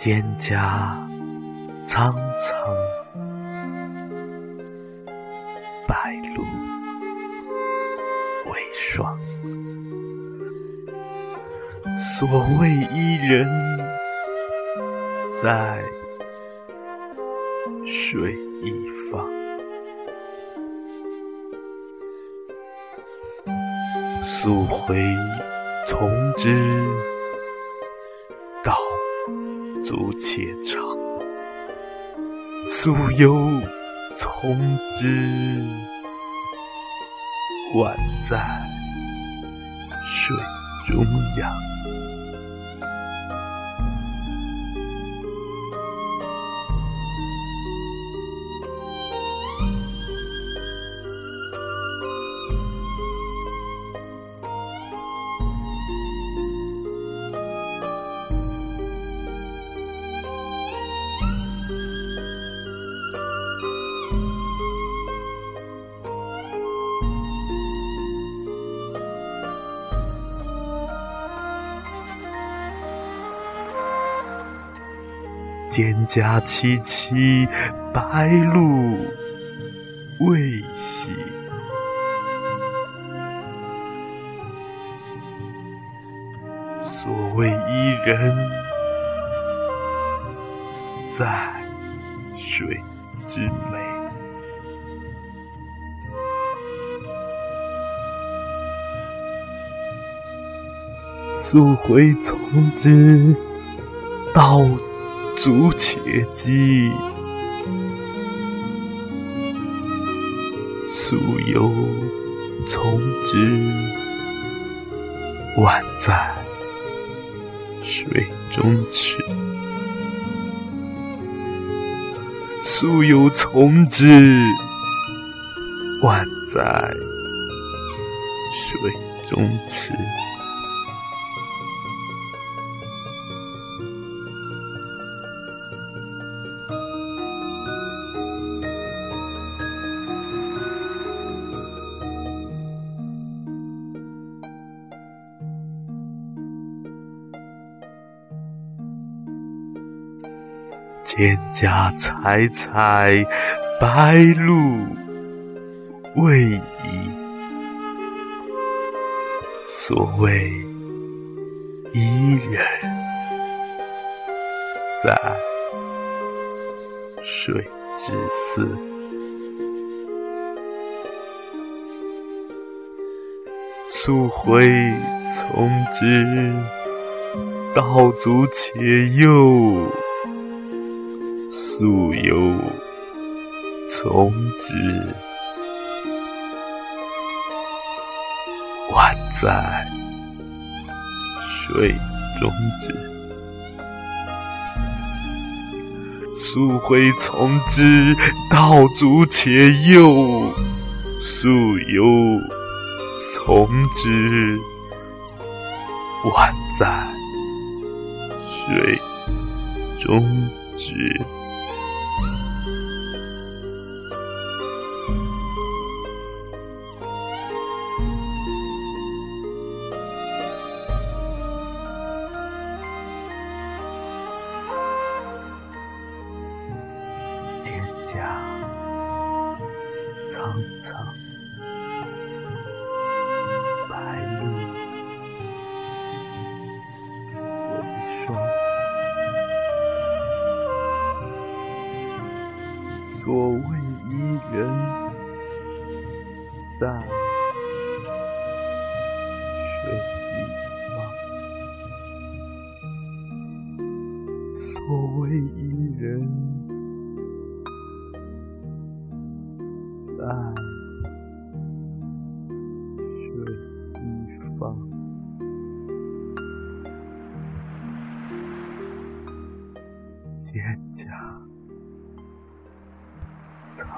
蒹葭苍苍，白露为霜。所谓伊人，在水一方。溯洄从之，足且长；溯游从之，宛在水中央。蒹葭萋萋，白露未晞。所谓伊人，在水之湄。溯洄从之，道。足且饥，溯游从之，宛在水中坻。溯游从之，宛在水中坻。蒹葭采采，白露未已。所谓伊人，在水之涘。溯洄从之，道阻且右。溯游从之，宛在水中。溯洄从之，道阻且右。溯游从之，宛在水中。蒹葭苍苍，白露为霜。所谓伊人，在水在水一方，蒹葭苍。